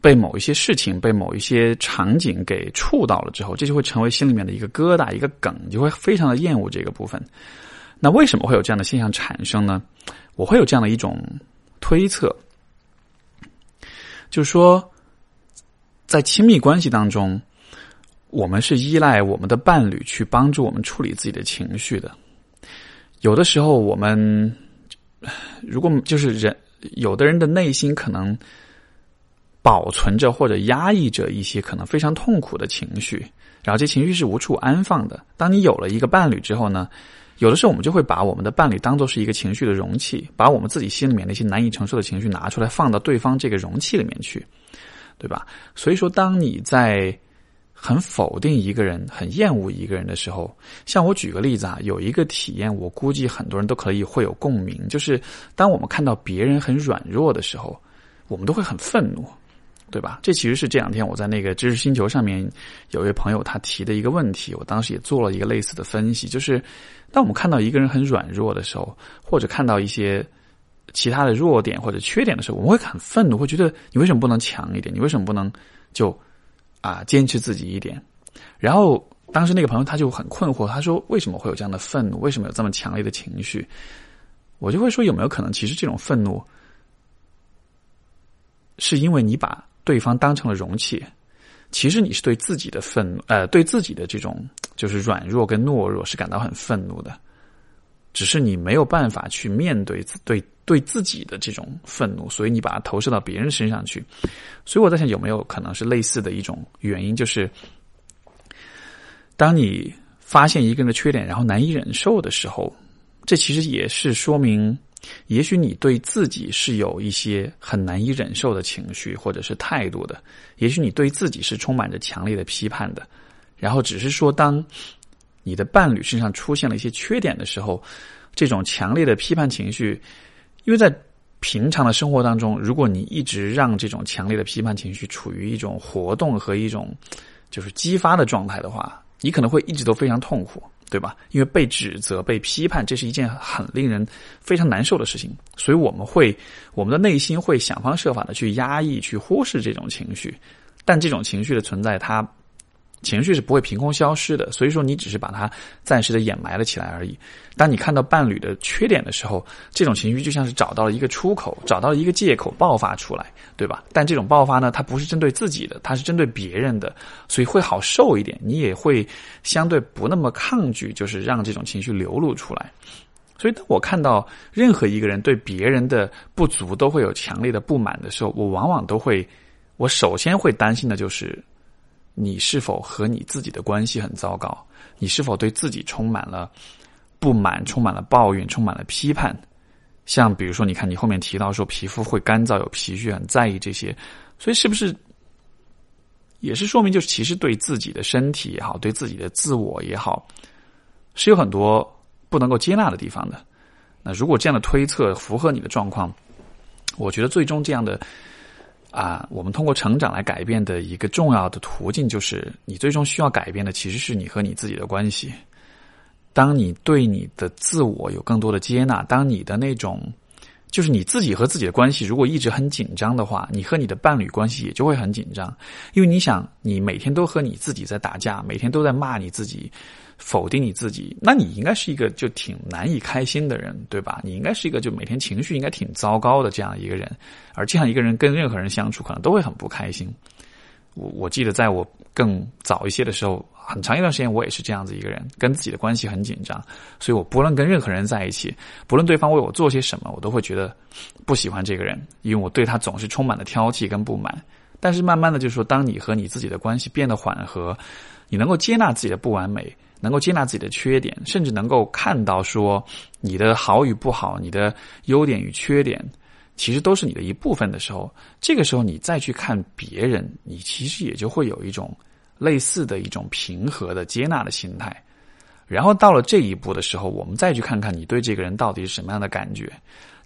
A: 被某一些事情、被某一些场景给触到了之后，这就会成为心里面的一个疙瘩、一个梗，你就会非常的厌恶这个部分。那为什么会有这样的现象产生呢？我会有这样的一种推测，就是说，在亲密关系当中，我们是依赖我们的伴侣去帮助我们处理自己的情绪的。有的时候，我们如果就是人，有的人的内心可能保存着或者压抑着一些可能非常痛苦的情绪，然后这情绪是无处安放的。当你有了一个伴侣之后呢？有的时候，我们就会把我们的伴侣当做是一个情绪的容器，把我们自己心里面那些难以承受的情绪拿出来，放到对方这个容器里面去，对吧？所以说，当你在很否定一个人、很厌恶一个人的时候，像我举个例子啊，有一个体验，我估计很多人都可以会有共鸣，就是当我们看到别人很软弱的时候，我们都会很愤怒。对吧？这其实是这两天我在那个知识星球上面有一位朋友他提的一个问题，我当时也做了一个类似的分析，就是当我们看到一个人很软弱的时候，或者看到一些其他的弱点或者缺点的时候，我们会很愤怒，会觉得你为什么不能强一点？你为什么不能就啊坚持自己一点？然后当时那个朋友他就很困惑，他说为什么会有这样的愤怒？为什么有这么强烈的情绪？我就会说有没有可能，其实这种愤怒是因为你把对方当成了容器，其实你是对自己的愤怒，呃，对自己的这种就是软弱跟懦弱是感到很愤怒的，只是你没有办法去面对对对自己的这种愤怒，所以你把它投射到别人身上去。所以我在想，有没有可能是类似的一种原因，就是当你发现一个人的缺点，然后难以忍受的时候，这其实也是说明。也许你对自己是有一些很难以忍受的情绪或者是态度的，也许你对自己是充满着强烈的批判的，然后只是说，当你的伴侣身上出现了一些缺点的时候，这种强烈的批判情绪，因为在平常的生活当中，如果你一直让这种强烈的批判情绪处于一种活动和一种就是激发的状态的话，你可能会一直都非常痛苦。对吧？因为被指责、被批判，这是一件很令人非常难受的事情，所以我们会，我们的内心会想方设法的去压抑、去忽视这种情绪，但这种情绪的存在，它。情绪是不会凭空消失的，所以说你只是把它暂时的掩埋了起来而已。当你看到伴侣的缺点的时候，这种情绪就像是找到了一个出口，找到了一个借口爆发出来，对吧？但这种爆发呢，它不是针对自己的，它是针对别人的，所以会好受一点。你也会相对不那么抗拒，就是让这种情绪流露出来。所以当我看到任何一个人对别人的不足都会有强烈的不满的时候，我往往都会，我首先会担心的就是。你是否和你自己的关系很糟糕？你是否对自己充满了不满、充满了抱怨、充满了批判？像比如说，你看你后面提到说皮肤会干燥、有皮屑，很在意这些，所以是不是也是说明，就是其实对自己的身体也好，对自己的自我也好，是有很多不能够接纳的地方的？那如果这样的推测符合你的状况，我觉得最终这样的。啊，我们通过成长来改变的一个重要的途径，就是你最终需要改变的，其实是你和你自己的关系。当你对你的自我有更多的接纳，当你的那种就是你自己和自己的关系如果一直很紧张的话，你和你的伴侣关系也就会很紧张，因为你想，你每天都和你自己在打架，每天都在骂你自己。否定你自己，那你应该是一个就挺难以开心的人，对吧？你应该是一个就每天情绪应该挺糟糕的这样一个人，而这样一个人跟任何人相处可能都会很不开心。我我记得在我更早一些的时候，很长一段时间我也是这样子一个人，跟自己的关系很紧张，所以我不论跟任何人在一起，不论对方为我做些什么，我都会觉得不喜欢这个人，因为我对他总是充满了挑剔跟不满。但是慢慢的，就是说，当你和你自己的关系变得缓和，你能够接纳自己的不完美。能够接纳自己的缺点，甚至能够看到说你的好与不好，你的优点与缺点，其实都是你的一部分的时候，这个时候你再去看别人，你其实也就会有一种类似的一种平和的接纳的心态。然后到了这一步的时候，我们再去看看你对这个人到底是什么样的感觉，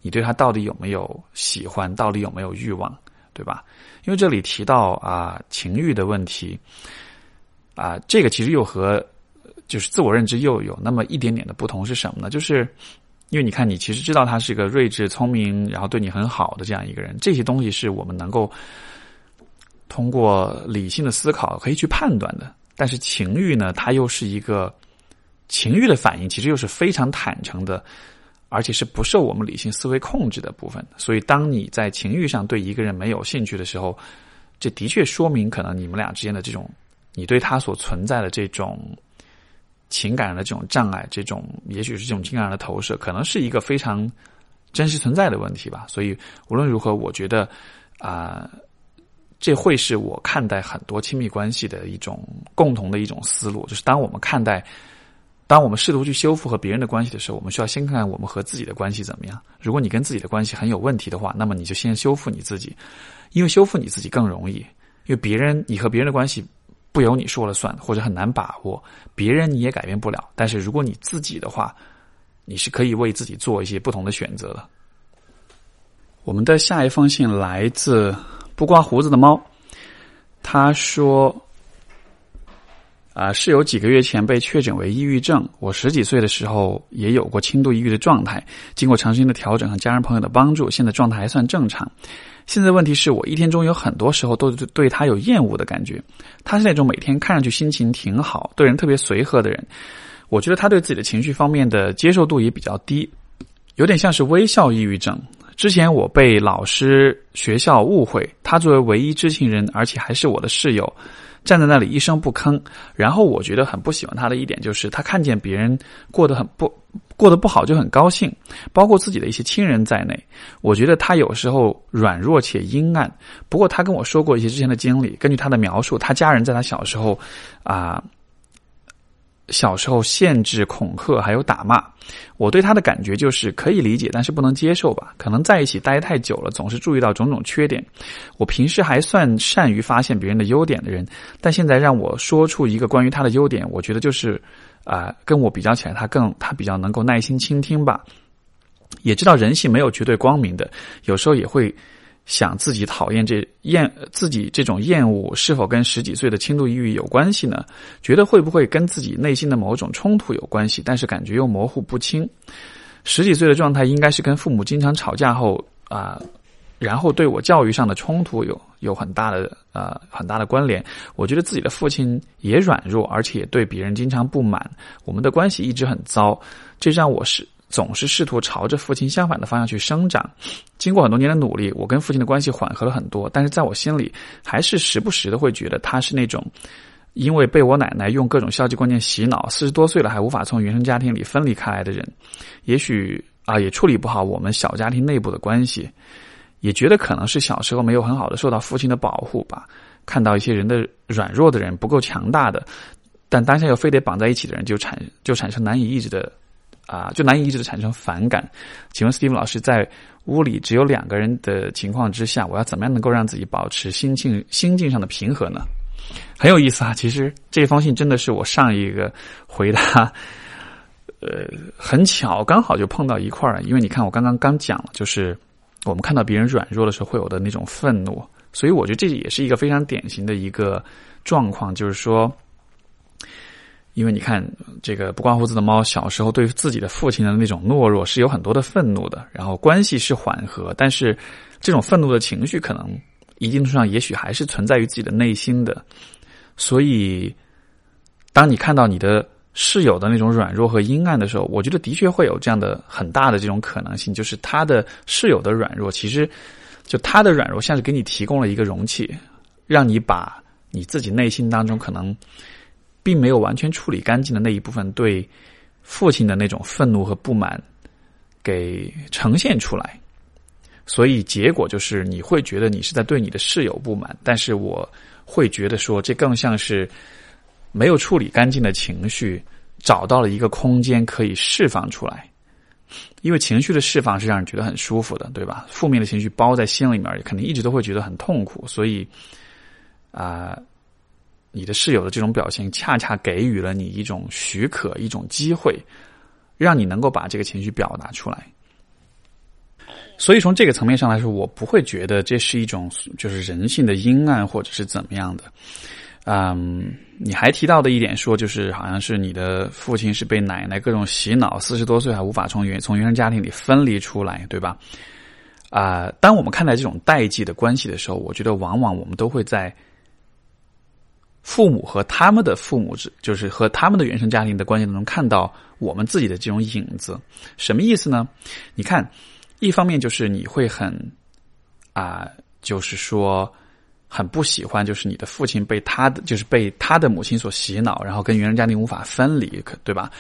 A: 你对他到底有没有喜欢，到底有没有欲望，对吧？因为这里提到啊情欲的问题，啊这个其实又和。就是自我认知又有那么一点点的不同是什么呢？就是因为你看，你其实知道他是一个睿智、聪明，然后对你很好的这样一个人，这些东西是我们能够通过理性的思考可以去判断的。但是情欲呢，它又是一个情欲的反应，其实又是非常坦诚的，而且是不受我们理性思维控制的部分。所以，当你在情欲上对一个人没有兴趣的时候，这的确说明可能你们俩之间的这种，你对他所存在的这种。情感的这种障碍，这种也许是这种情感的投射，可能是一个非常真实存在的问题吧。所以无论如何，我觉得啊，这会是我看待很多亲密关系的一种共同的一种思路。就是当我们看待，当我们试图去修复和别人的关系的时候，我们需要先看看我们和自己的关系怎么样。如果你跟自己的关系很有问题的话，那么你就先修复你自己，因为修复你自己更容易。因为别人，你和别人的关系。不由你说了算，或者很难把握，别人你也改变不了。但是如果你自己的话，你是可以为自己做一些不同的选择的。我们的下一封信来自不刮胡子的猫，他说：“啊，是有几个月前被确诊为抑郁症。我十几岁的时候也有过轻度抑郁的状态，经过长时间的调整和家人朋友的帮助，现在状态还算正常。”现在问题是我一天中有很多时候都对他有厌恶的感觉。他是那种每天看上去心情挺好、对人特别随和的人。我觉得他对自己的情绪方面的接受度也比较低，有点像是微笑抑郁症。之前我被老师、学校误会，他作为唯一知情人，而且还是我的室友。站在那里一声不吭，然后我觉得很不喜欢他的一点就是，他看见别人过得很不过得不好就很高兴，包括自己的一些亲人在内。我觉得他有时候软弱且阴暗。不过他跟我说过一些之前的经历，根据他的描述，他家人在他小时候啊。小时候限制、恐吓还有打骂，我对他的感觉就是可以理解，但是不能接受吧？可能在一起待太久了，总是注意到种种缺点。我平时还算善于发现别人的优点的人，但现在让我说出一个关于他的优点，我觉得就是啊，跟我比较起来，他更他比较能够耐心倾听吧。也知道人性没有绝对光明的，有时候也会。想自己讨厌这厌自己这种厌恶是否跟十几岁的轻度抑郁有关系呢？觉得会不会跟自己内心的某种冲突有关系？但是感觉又模糊不清。十几岁的状态应该是跟父母经常吵架后啊，然后对我教育上的冲突有有很大的呃很大的关联。我觉得自己的父亲也软弱，而且对别人经常不满，我们的关系一直很糟，这让我是。总是试图朝着父亲相反的方向去生长。经过很多年的努力，我跟父亲的关系缓和了很多。但是在我心里，还是时不时的会觉得他是那种因为被我奶奶用各种消极观念洗脑，四十多岁了还无法从原生家庭里分离开来的人。也许啊，也处理不好我们小家庭内部的关系，也觉得可能是小时候没有很好的受到父亲的保护吧。看到一些人的软弱的人不够强大的，但当下又非得绑在一起的人，就产就产生难以抑制的。啊，就难以抑制的产生反感。请问 Steve 老师，在屋里只有两个人的情况之下，我要怎么样能够让自己保持心境心境上的平和呢？很有意思啊！其实这封信真的是我上一个回答，呃，很巧，刚好就碰到一块儿。因为你看，我刚刚刚讲了，就是我们看到别人软弱的时候会有的那种愤怒，所以我觉得这也是一个非常典型的一个状况，就是说。因为你看，这个不刮胡子的猫小时候对自己的父亲的那种懦弱是有很多的愤怒的，然后关系是缓和，但是这种愤怒的情绪可能一定程度上也许还是存在于自己的内心的。所以，当你看到你的室友的那种软弱和阴暗的时候，我觉得的确会有这样的很大的这种可能性，就是他的室友的软弱，其实就他的软弱像是给你提供了一个容器，让你把你自己内心当中可能。并没有完全处理干净的那一部分对父亲的那种愤怒和不满给呈现出来，所以结果就是你会觉得你是在对你的室友不满，但是我会觉得说这更像是没有处理干净的情绪找到了一个空间可以释放出来，因为情绪的释放是让人觉得很舒服的，对吧？负面的情绪包在心里面，肯定一直都会觉得很痛苦，所以啊。你的室友的这种表现，恰恰给予了你一种许可，一种机会，让你能够把这个情绪表达出来。所以从这个层面上来说，我不会觉得这是一种就是人性的阴暗或者是怎么样的。嗯，你还提到的一点说，就是好像是你的父亲是被奶奶各种洗脑，四十多岁还无法从原从原生家庭里分离出来，对吧？啊，当我们看待这种代际的关系的时候，我觉得往往我们都会在父母和他们的父母，就是和他们的原生家庭的关系当中看到我们自己的这种影子。什么意思呢？你看，一方面就是你会很啊，就是说。很不喜欢，就是你的父亲被他的，就是被他的母亲所洗脑，然后跟原生家庭无法分离，对吧？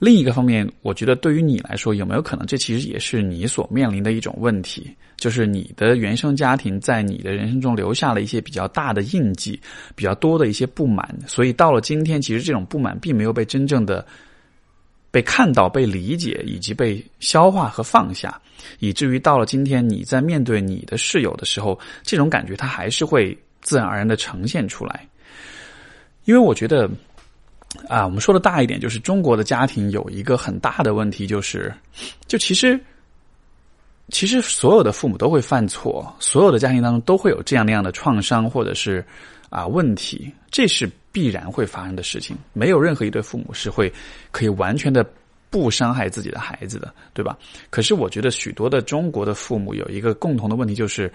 A: 另一个方面，我觉得对于你来说，有没有可能这其实也是你所面临的一种问题？就是你的原生家庭在你的人生中留下了一些比较大的印记，比较多的一些不满，所以到了今天，其实这种不满并没有被真正的。被看到、被理解以及被消化和放下，以至于到了今天，你在面对你的室友的时候，这种感觉它还是会自然而然的呈现出来。因为我觉得，啊，我们说的大一点，就是中国的家庭有一个很大的问题，就是，就其实，其实所有的父母都会犯错，所有的家庭当中都会有这样那样的创伤或者是啊问题，这是。必然会发生的事情，没有任何一对父母是会可以完全的不伤害自己的孩子的，对吧？可是我觉得许多的中国的父母有一个共同的问题，就是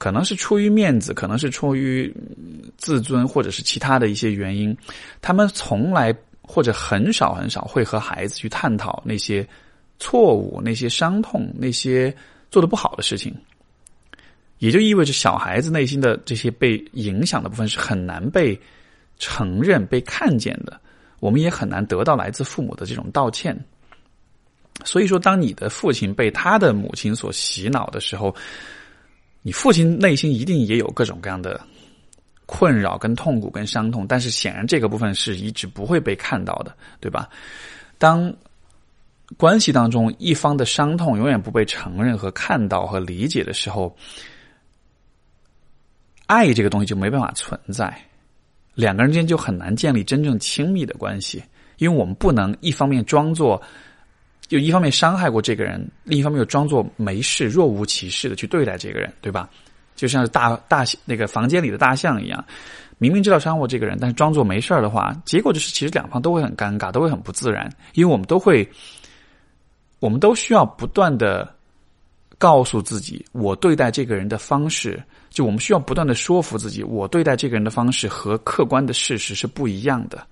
A: 可能是出于面子，可能是出于自尊，或者是其他的一些原因，他们从来或者很少很少会和孩子去探讨那些错误、那些伤痛、那些做的不好的事情，也就意味着小孩子内心的这些被影响的部分是很难被。承认被看见的，我们也很难得到来自父母的这种道歉。所以说，当你的父亲被他的母亲所洗脑的时候，你父亲内心一定也有各种各样的困扰、跟痛苦、跟伤痛。但是显然，这个部分是一直不会被看到的，对吧？当关系当中一方的伤痛永远不被承认和看到和理解的时候，爱这个东西就没办法存在。两个人之间就很难建立真正亲密的关系，因为我们不能一方面装作，就一方面伤害过这个人，另一方面又装作没事、若无其事的去对待这个人，对吧？就像是大大那个房间里的大象一样，明明知道伤过这个人，但是装作没事的话，结果就是其实两方都会很尴尬，都会很不自然，因为我们都会，我们都需要不断的告诉自己，我对待这个人的方式。就我们需要不断的说服自己，我对待这个人的方式和客观的事实是不一样的。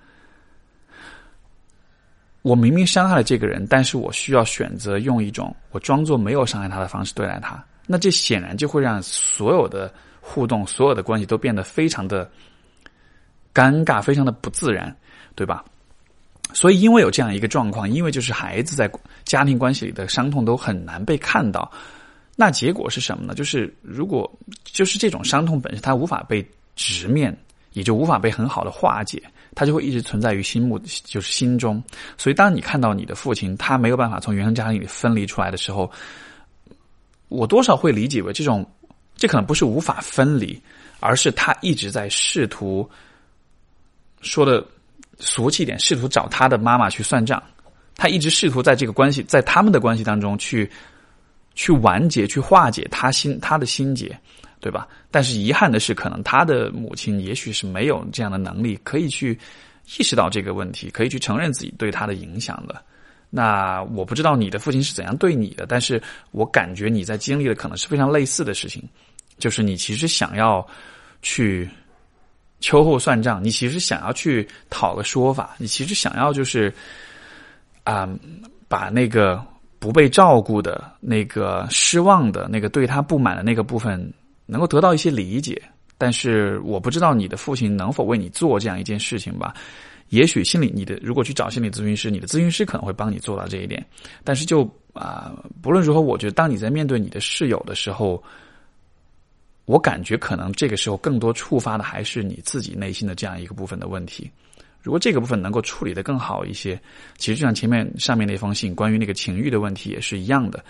A: 我明明伤害了这个人，但是我需要选择用一种我装作没有伤害他的方式对待他。那这显然就会让所有的互动、所有的关系都变得非常的尴尬，非常的不自然，对吧？所以，因为有这样一个状况，因为就是孩子在家庭关系里的伤痛都很难被看到。那结果是什么呢？就是如果就是这种伤痛本身，它无法被直面，也就无法被很好的化解，它就会一直存在于心目，就是心中。所以，当你看到你的父亲他没有办法从原生家庭里分离出来的时候，我多少会理解为这种，这可能不是无法分离，而是他一直在试图说的俗气一点，试图找他的妈妈去算账。他一直试图在这个关系，在他们的关系当中去。去完结、去化解他心他的心结，对吧？但是遗憾的是，可能他的母亲也许是没有这样的能力，可以去意识到这个问题，可以去承认自己对他的影响的。那我不知道你的父亲是怎样对你的，但是我感觉你在经历的可能是非常类似的事情，就是你其实想要去秋后算账，你其实想要去讨个说法，你其实想要就是啊，把那个。不被照顾的那个失望的那个对他不满的那个部分，能够得到一些理解，但是我不知道你的父亲能否为你做这样一件事情吧？也许心理你的如果去找心理咨询师，你的咨询师可能会帮你做到这一点。但是就啊，不论如何，我觉得当你在面对你的室友的时候，我感觉可能这个时候更多触发的还是你自己内心的这样一个部分的问题。如果这个部分能够处理的更好一些，其实就像前面上面那封信关于那个情欲的问题也是一样的，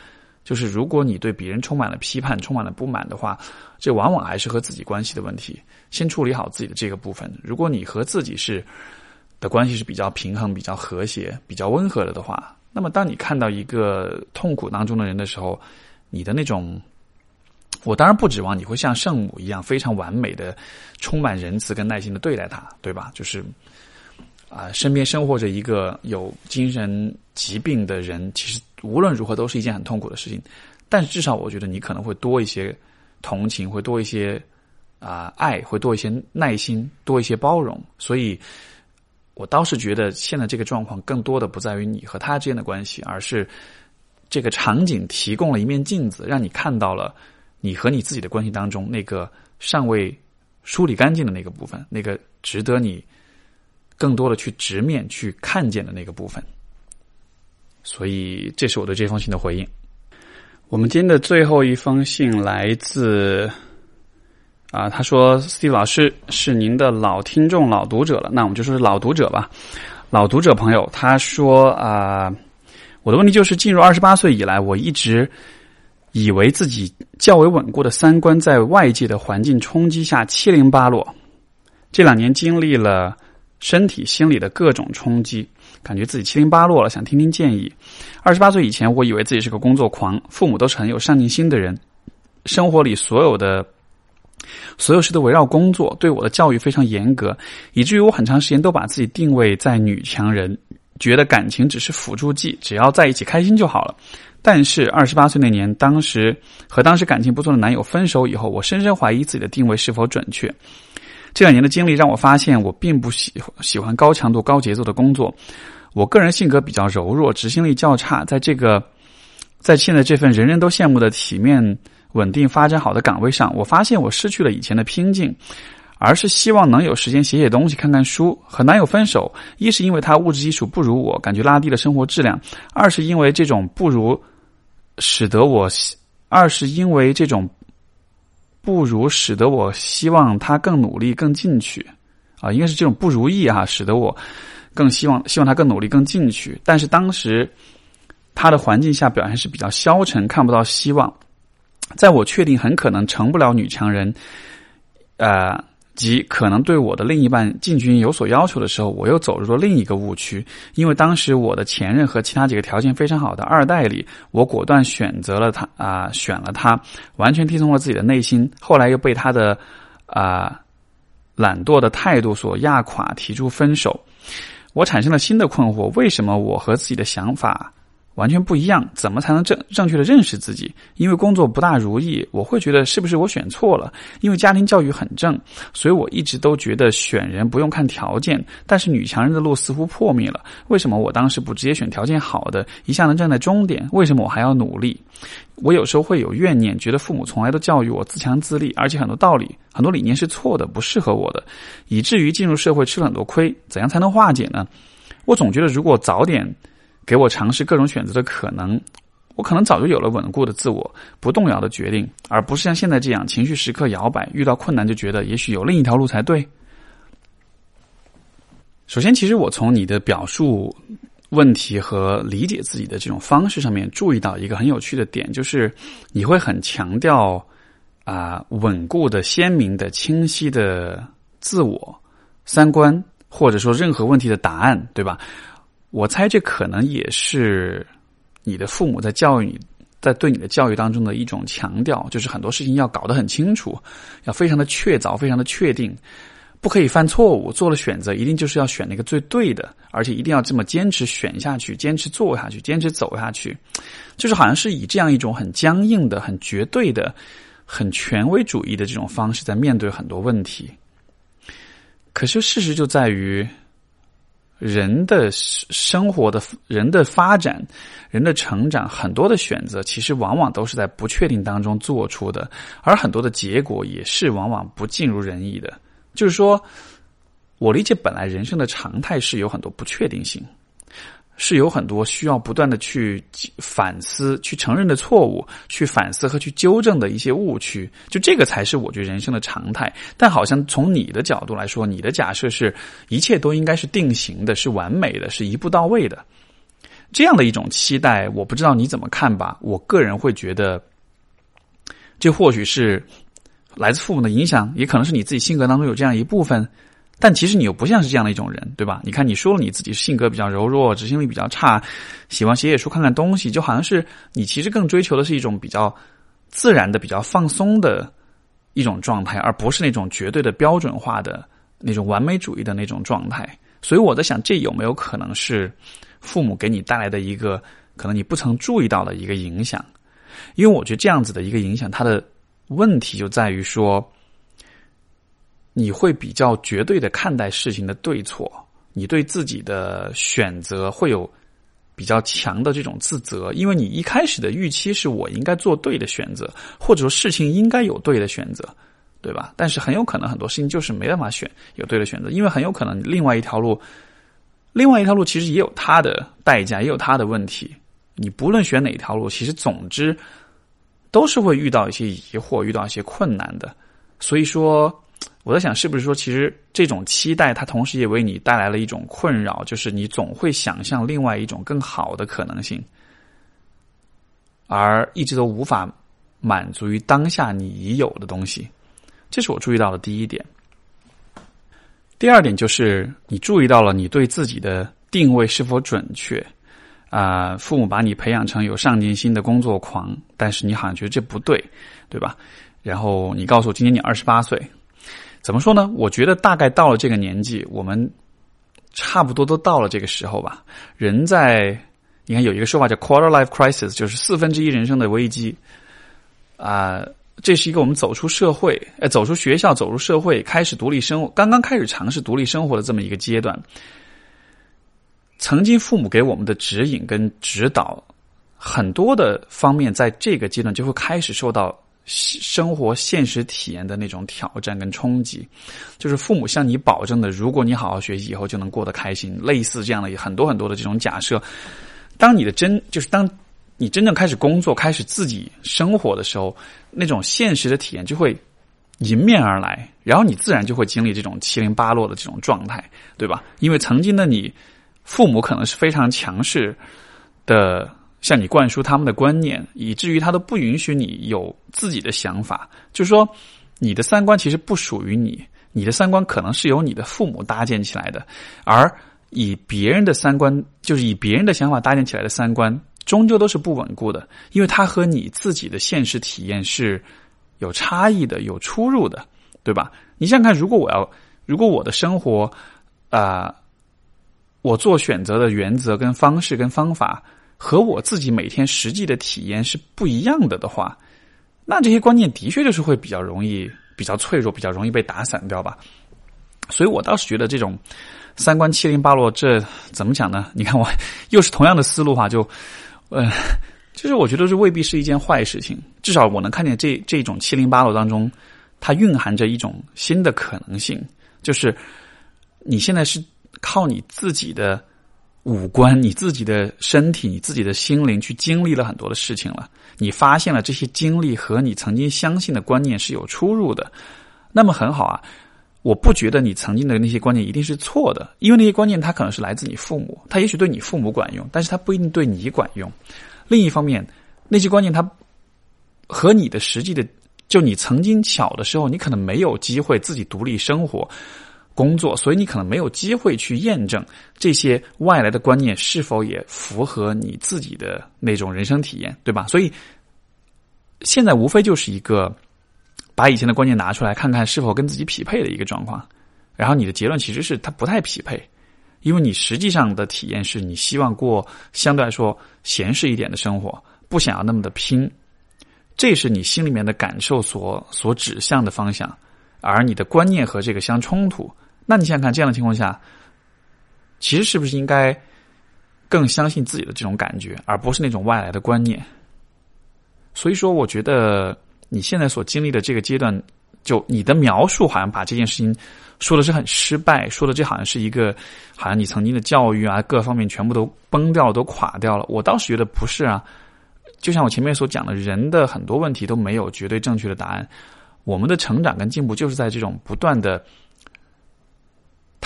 A: 就是如果你对别人充满了批判、充满了不满的话，这往往还是和自己关系的问题。先处理好自己的这个部分。如果你和自己是的关系是比较平衡、比较和谐、比较温和了的话，那么当你看到一个痛苦当中的人的时候，你的那种我当然不指望你会像圣母一样非常完美的、充满仁慈跟耐心的对待他，对吧？就是啊，身边生活着一个有精神疾病的人，其实无论如何都是一件很痛苦的事情。但至少我觉得你可能会多一些同情，会多一些啊爱，会多一些耐心，多一些包容。所以，我倒是觉得现在这个状况更多的不在于你和他之间的关系，而是这个场景提供了一面镜子，让你看到了你和你自己的关系当中那个尚未梳理干净的那个部分，那个值得你更多的去直面去看见的那个部分。所以，这是我对这封信的回应。我们今天的最后一封信来自啊，他说：“Steve 老师是您的老听众、老读者了，那我们就说老读者吧。老读者朋友，他说啊，我的问题就是进入二十八岁以来，我一直以为自己较为稳固的三观，在外界的环境冲击下七零八落。这两年经历了身体、心理的各种冲击。”感觉自己七零八落了，想听听建议。二十八岁以前，我以为自己是个工作狂，父母都是很有上进心的人，生活里所有的所有事都围绕工作，对我的教育非常严格，以至于我很长时间都把自己定位在女强人，觉得感情只是辅助剂，只要在一起开心就好了。但是二十八岁那年，当时和当时感情不错的男友分手以后，我深深怀疑自己的定位是否准确。这两年的经历让我发现，我并不喜喜欢高强度、高节奏的工作。我个人性格比较柔弱，执行力较差。在这个，在现在这份人人都羡慕的体面、稳定、发展好的岗位上，我发现我失去了以前的拼劲，而是希望能有时间写写东西、看看书。和男友分手，一是因为他物质基础不如我，感觉拉低了生活质量；二是因为这种不如，使得我，二是因为这种。不如使得我希望他更努力、更进取，啊，应该是这种不如意啊，使得我更希望希望他更努力、更进取。但是当时他的环境下表现是比较消沉，看不到希望。在我确定很可能成不了女强人，呃。及可能对我的另一半进军有所要求的时候，我又走入了另一个误区。因为当时我的前任和其他几个条件非常好的二代里，我果断选择了他啊，选了他，完全听从了自己的内心。后来又被他的啊懒惰的态度所压垮，提出分手。我产生了新的困惑：为什么我和自己的想法？完全不一样，怎么才能正正确的认识自己？因为工作不大如意，我会觉得是不是我选错了？因为家庭教育很正，所以我一直都觉得选人不用看条件。但是女强人的路似乎破灭了，为什么我当时不直接选条件好的，一下能站在终点？为什么我还要努力？我有时候会有怨念，觉得父母从来都教育我自强自立，而且很多道理、很多理念是错的，不适合我的，以至于进入社会吃了很多亏。怎样才能化解呢？我总觉得如果早点。给我尝试各种选择的可能，我可能早就有了稳固的自我、不动摇的决定，而不是像现在这样情绪时刻摇摆，遇到困难就觉得也许有另一条路才对。首先，其实我从你的表述问题和理解自己的这种方式上面，注意到一个很有趣的点，就是你会很强调啊稳固的、鲜明的、清晰的自我三观，或者说任何问题的答案，对吧？我猜这可能也是你的父母在教育你，在对你的教育当中的一种强调，就是很多事情要搞得很清楚，要非常的确凿，非常的确定，不可以犯错误。做了选择，一定就是要选那个最对的，而且一定要这么坚持选下去，坚持做下去，坚持走下去，就是好像是以这样一种很僵硬的、很绝对的、很权威主义的这种方式在面对很多问题。可是事实就在于。人的生活的人的发展，人的成长，很多的选择其实往往都是在不确定当中做出的，而很多的结果也是往往不尽如人意的。就是说，我理解本来人生的常态是有很多不确定性。是有很多需要不断的去反思、去承认的错误，去反思和去纠正的一些误区，就这个才是我觉得人生的常态。但好像从你的角度来说，你的假设是一切都应该是定型的、是完美的、是一步到位的，这样的一种期待，我不知道你怎么看吧？我个人会觉得，这或许是来自父母的影响，也可能是你自己性格当中有这样一部分。但其实你又不像是这样的一种人，对吧？你看，你说了你自己性格比较柔弱，执行力比较差，喜欢写写书、看看东西，就好像是你其实更追求的是一种比较自然的、比较放松的一种状态，而不是那种绝对的标准化的那种完美主义的那种状态。所以我在想，这有没有可能是父母给你带来的一个可能你不曾注意到的一个影响？因为我觉得这样子的一个影响，它的问题就在于说，你会比较绝对的看待事情的对错，你对自己的选择会有。比较强的这种自责，因为你一开始的预期是我应该做对的选择，或者说事情应该有对的选择，对吧？但是很有可能很多事情就是没办法选有对的选择，因为很有可能另外一条路，另外一条路其实也有它的代价，也有它的问题。你不论选哪条路，其实总之都是会遇到一些疑惑，遇到一些困难的。所以说。我在想，是不是说，其实这种期待，它同时也为你带来了一种困扰，就是你总会想象另外一种更好的可能性，而一直都无法满足于当下你已有的东西。这是我注意到的第一点。第二点就是，你注意到了你对自己的定位是否准确啊？父母把你培养成有上进心的工作狂，但是你好像觉得这不对，对吧？然后你告诉我，今年你二十八岁。怎么说呢？我觉得大概到了这个年纪，我们差不多都到了这个时候吧。人在你看有一个说法叫 “quarter life crisis”，就是四分之一人生的危机啊。这是一个我们走出社会，呃，走出学校，走入社会，开始独立生活，刚刚开始尝试独立生活的这么一个阶段。曾经父母给我们的指引跟指导，很多的方面，在这个阶段就会开始受到。生活现实体验的那种挑战跟冲击，就是父母向你保证的，如果你好好学习，以后就能过得开心。类似这样的很多很多的这种假设，当你的真就是当你真正开始工作、开始自己生活的时候，那种现实的体验就会迎面而来，然后你自然就会经历这种七零八落的这种状态，对吧？因为曾经的你，父母可能是非常强势的。向你灌输他们的观念，以至于他都不允许你有自己的想法。就是说，你的三观其实不属于你，你的三观可能是由你的父母搭建起来的，而以别人的三观，就是以别人的想法搭建起来的三观，终究都是不稳固的，因为它和你自己的现实体验是有差异的、有出入的，对吧？你想想看，如果我要，如果我的生活啊，我做选择的原则、跟方式、跟方法。和我自己每天实际的体验是不一样的的话，那这些观念的确就是会比较容易、比较脆弱、比较容易被打散掉吧。所以我倒是觉得这种三观七零八落，这怎么讲呢？你看我 又是同样的思路哈，就呃，就是我觉得这未必是一件坏事情。至少我能看见这这种七零八落当中，它蕴含着一种新的可能性，就是你现在是靠你自己的。五官，你自己的身体，你自己的心灵，去经历了很多的事情了。你发现了这些经历和你曾经相信的观念是有出入的。那么很好啊，我不觉得你曾经的那些观念一定是错的，因为那些观念它可能是来自你父母，它也许对你父母管用，但是它不一定对你管用。另一方面，那些观念它和你的实际的，就你曾经小的时候，你可能没有机会自己独立生活。工作，所以你可能没有机会去验证这些外来的观念是否也符合你自己的那种人生体验，对吧？所以现在无非就是一个把以前的观念拿出来看看是否跟自己匹配的一个状况，然后你的结论其实是它不太匹配，因为你实际上的体验是你希望过相对来说闲适一点的生活，不想要那么的拼，这是你心里面的感受所所指向的方向，而你的观念和这个相冲突。那你想想看，这样的情况下，其实是不是应该更相信自己的这种感觉，而不是那种外来的观念？所以说，我觉得你现在所经历的这个阶段，就你的描述好像把这件事情说的是很失败，说的这好像是一个，好像你曾经的教育啊，各方面全部都崩掉，都垮掉了。我倒是觉得不是啊，就像我前面所讲的，人的很多问题都没有绝对正确的答案，我们的成长跟进步就是在这种不断的。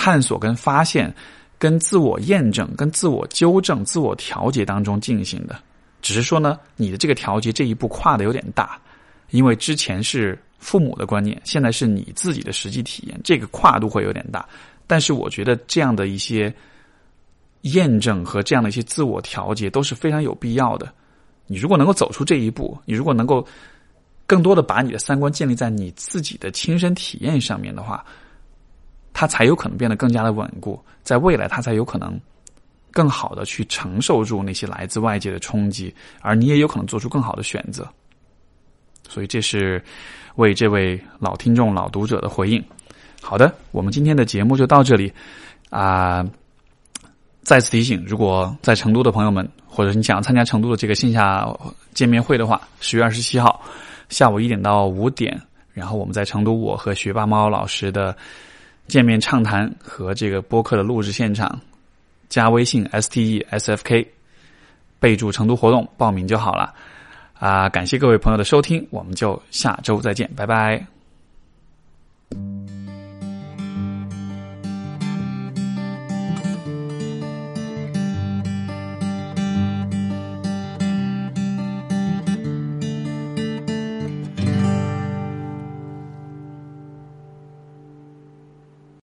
A: 探索、跟发现、跟自我验证、跟自我纠正、自我调节当中进行的，只是说呢，你的这个调节这一步跨的有点大，因为之前是父母的观念，现在是你自己的实际体验，这个跨度会有点大。但是我觉得这样的一些验证和这样的一些自我调节都是非常有必要的。你如果能够走出这一步，你如果能够更多的把你的三观建立在你自己的亲身体验上面的话，它才有可能变得更加的稳固，在未来它才有可能更好的去承受住那些来自外界的冲击，而你也有可能做出更好的选择。所以这是为这位老听众、老读者的回应。好的，我们今天的节目就到这里啊。再次提醒，如果在成都的朋友们，或者你想参加成都的这个线下见面会的话，十月二十七号下午一点到五点，然后我们在成都，我和学霸猫老师的见面畅谈和这个播客的录制现场加微信 stesfk 备注成都活动报名就好了。啊感谢各位朋友的收听我们就下周再见拜拜。